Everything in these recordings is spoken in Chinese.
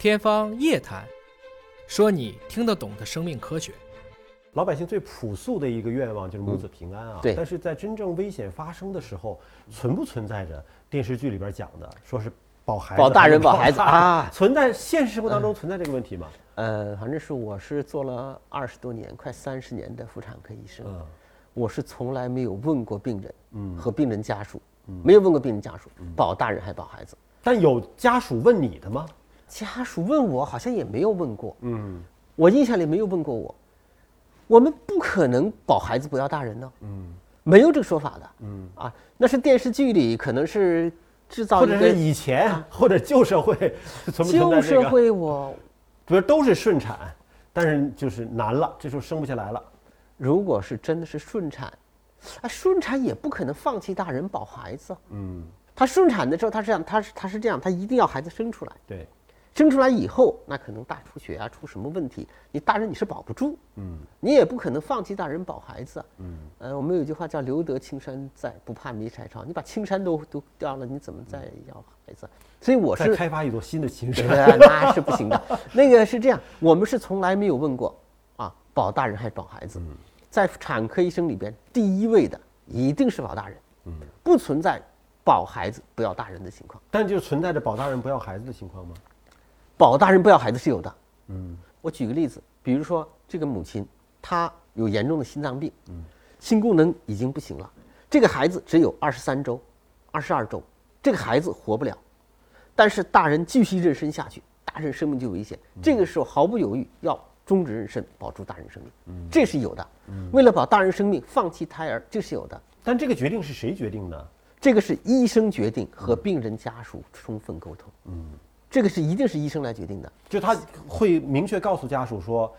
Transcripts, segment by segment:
天方夜谭，说你听得懂的生命科学。老百姓最朴素的一个愿望就是母子平安啊。对但是在真正危险发生的时候，存不存在着电视剧里边讲的，说是保孩子、保大人保孩子啊 存在现实生活当中存在这个问题吗？呃，反正是我是做了二十多年，快三十年的妇产科医生，嗯我是从来没有问过病人嗯和病人家属，没有问过病人家属保大人还保孩子。但有家属问你的吗？家属问我，好像也没有问过，嗯我印象里没有问过我。我们不可能保孩子不要大人呢，嗯没有这个说法的嗯，啊。那是电视剧里可能是制造或者是以前或者旧社会 存不存旧在这个？社会我比如都是顺产，但是就是难了，这时候生不下来了。如果是真的是顺产，啊，顺产也不可能放弃大人保孩子。嗯，他顺产的时候，他是这样，他是他是这样，他一定要孩子生出来。对，生出来以后，那可能大出血啊，出什么问题，你大人你是保不住，嗯你也不可能放弃大人保孩子啊。嗯呃，我们有句话叫“留得青山在，不怕没柴烧”。你把青山都都掉了，你怎么再要孩子？所以我是开发一座新的青山。对，那是不行的。那个是这样，我们是从来没有问过啊，保大人还是保孩子？在产科医生里边，第一位的一定是保大人，嗯不存在保孩子不要大人的情况。但就存在着保大人不要孩子的情况吗？保大人不要孩子是有的。嗯我举个例子，比如说这个母亲她有严重的心脏病，嗯心功能已经不行了，这个孩子只有二十三周、二十二周，这个孩子活不了，但是大人继续妊娠下去，大人生命就有危险，这个时候毫不犹豫要终止妊娠，保住大人生命，这是有的。为了保大人生命，放弃胎儿，这是有的。但这个决定是谁决定的？这个是医生决定和病人家属充分沟通，嗯，这个是一定是医生来决定的。就他会明确告诉家属说，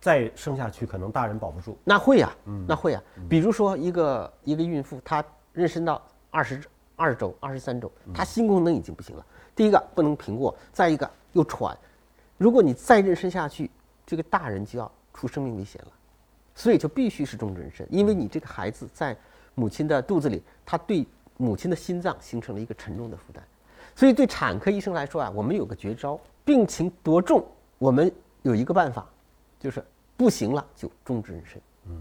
再生下去可能大人保不住。那会呀、那会呀、比如说一个一个孕妇，她妊娠到二十二周、二十三周，她心功能已经不行了。第一个不能平卧，再一个又喘，如果你再妊娠下去，这个大人就要出生命危险了，所以就必须是终止妊娠，因为你这个孩子在母亲的肚子里，他对母亲的心脏形成了一个沉重的负担。所以对产科医生来说啊，我们有个绝招，病情多重，我们有一个办法，就是不行了就终止妊娠。嗯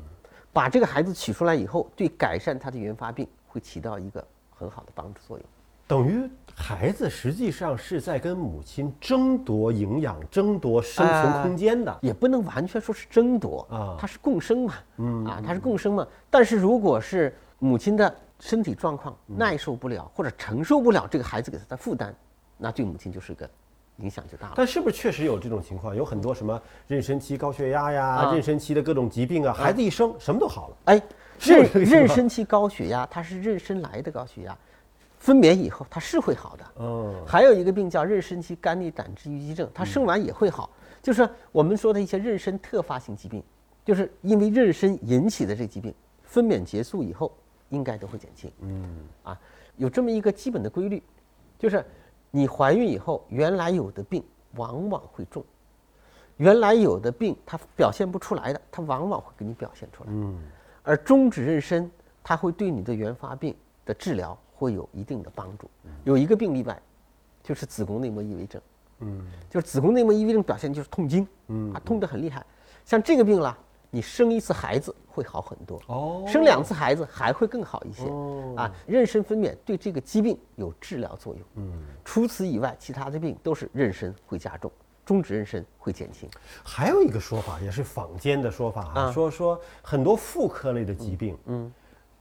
把这个孩子取出来以后，对改善他的原发病会起到一个很好的帮助作用。等于孩子实际上是在跟母亲争夺营养、争夺生存空间的。也不能完全说是争夺啊它是共生嘛，嗯啊，它是共生嘛。但是如果是母亲的身体状况耐受不了或者承受不了这个孩子给他的负担，那对母亲就是个影响就大了。但是不是确实有这种情况？有很多什么妊娠期高血压呀、啊妊娠期的各种疾病啊，孩子一生什么都好了。哎，妊妊娠期高血压，它是妊娠来的高血压，分娩以后它是会好的。嗯还有一个病叫妊娠期肝内胆汁淤积症，它生完也会好，就是我们说的一些妊娠特发性疾病，就是因为妊娠引起的这疾病，分娩结束以后应该都会减轻。嗯啊，有这么一个基本的规律，就是你怀孕以后，原来有的病往往会重，原来有的病它表现不出来的，它往往会给你表现出来。嗯而终止妊娠，它会对你的原发病的治疗会有一定的帮助。有一个病例外，就是子宫内膜异位症，嗯就是子宫内膜异位症表现就是痛经，嗯啊，痛得很厉害。像这个病啦，你生一次孩子会好很多，哦生两次孩子还会更好一些。哦啊，妊娠分娩对这个疾病有治疗作用。嗯，除此以外，其他的病都是妊娠会加重，终止妊娠会减轻。还有一个说法，也是坊间的说法啊，啊说说很多妇科类的疾病，嗯，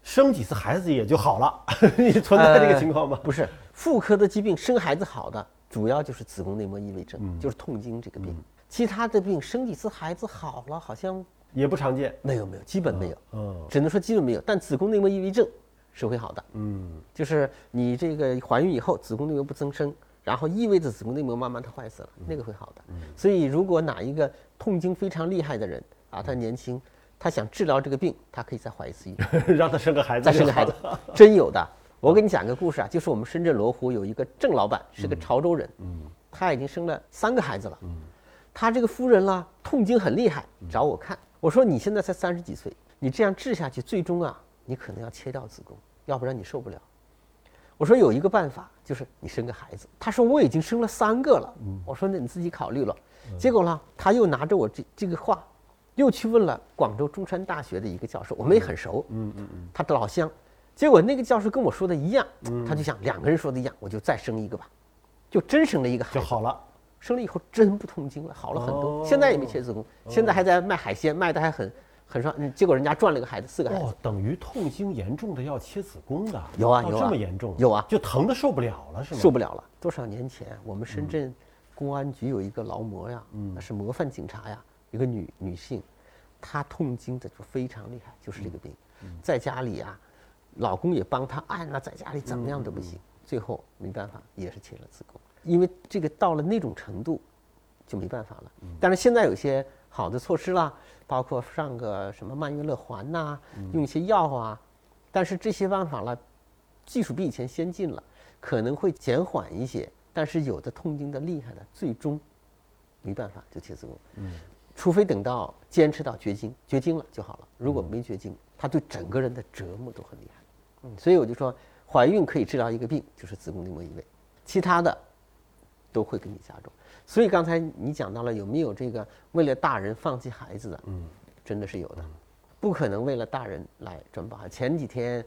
生几次孩子也就好了，你存在这个情况吗？不是，妇科的疾病生孩子好的，主要就是子宫内膜异位症，嗯就是痛经这个病。其他的病生几次孩子好了，好像也不常见。没有没有，基本没有，嗯。只能说基本没有。但子宫内膜异位症是会好的，嗯。就是你这个怀孕以后子宫内膜不增生，然后意味着子宫内膜慢慢的坏死了，那个会好的。所以如果哪一个痛经非常厉害的人啊，他年轻，他想治疗这个病，他可以再怀一次孕。让他生个孩子，再生个孩子，真有的。我给你讲个故事啊，就是我们深圳罗湖有一个郑老板，是个潮州人，嗯，他已经生了三个孩子了，嗯，他这个夫人啦，痛经很厉害，找我看，我说你现在才三十几岁，你这样治下去，最终啊，你可能要切掉子宫，要不然你受不了。我说有一个办法，就是你生个孩子。他说我已经生了三个了。我说那你自己考虑了。结果呢，他又拿着我这这个话，又去问了广州中山大学的一个教授，我们也很熟。嗯嗯嗯，他的老乡。结果那个教授跟我说的一样，他就想两个人说的一样，我就再生一个吧，就真生了一个孩子就好了。生了以后真不痛经了，好了很多。现在也没切子宫，现在还在卖海鲜，卖的还很很爽。结果人家赚了一个孩子，四个孩子。哦，等于痛经严重的要切子宫的。有啊有啊，这么严重？有啊，就疼的受不了了是吗？受不了了。多少年前，我们深圳公安局有一个劳模呀，那是模范警察呀，一个女女性，她痛经的就非常厉害，就是这个病，在家里啊，老公也帮她按了，在家里怎么样都不行，最后没办法也是切了子宫，因为这个到了那种程度。就没办法了。但是现在有些好的措施啦，包括上个什么曼月乐环呐，用一些药啊。但是这些办法呢，技术比以前先进了，可能会减缓一些。但是有的痛经的厉害的，最终没办法就切子宫。嗯，除非等到坚持到绝经，绝经了就好了。如果没绝经，他对整个人的折磨都很厉害。嗯，所以我就说，怀孕可以治疗一个病，就是子宫内膜异位，其他的都会给你加重。所以刚才你讲到了有没有这个为了大人放弃孩子的？嗯，真的是有的，不可能为了大人来转保。前几天，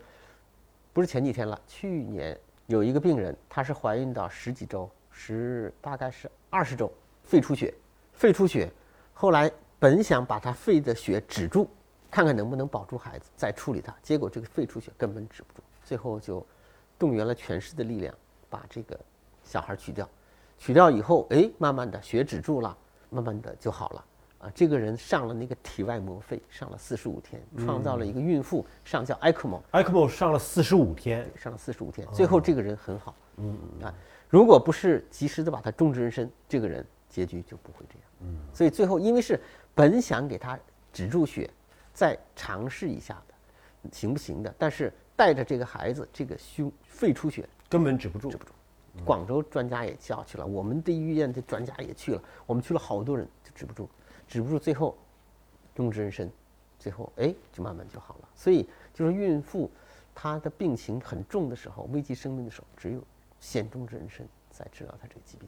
不是前几天了，去年有一个病人，她是怀孕到十几周，十大概是二十周，肺出血，肺出血，后来本想把她肺的血止住，看看能不能保住孩子，再处理她，结果这个肺出血根本止不住，最后就动员了全市的力量把这个小孩取掉。取掉以后，哎，慢慢的血止住了，慢慢的就好了。啊，这个人上了那个体外膜肺，上了四十五天，创造了一个孕妇上叫 ECMO，ECMO 上了四十五天，上了四十五天，最后这个人很好。嗯啊，如果不是及时的把他终止妊娠，这个人结局就不会这样。嗯，所以最后因为是本想给他止住血，再尝试一下的，行不行的？但是带着这个孩子，这个胸肺出血根本止不住，止不住。广州专家也叫去了，我们的医院的专家也去了，我们去了好多人就止不住，止不住，最后终止妊娠，最后哎就慢慢就好了。所以就是孕妇她的病情很重的时候，危及生命的时候，只有先终止妊娠，再治疗她这个疾病。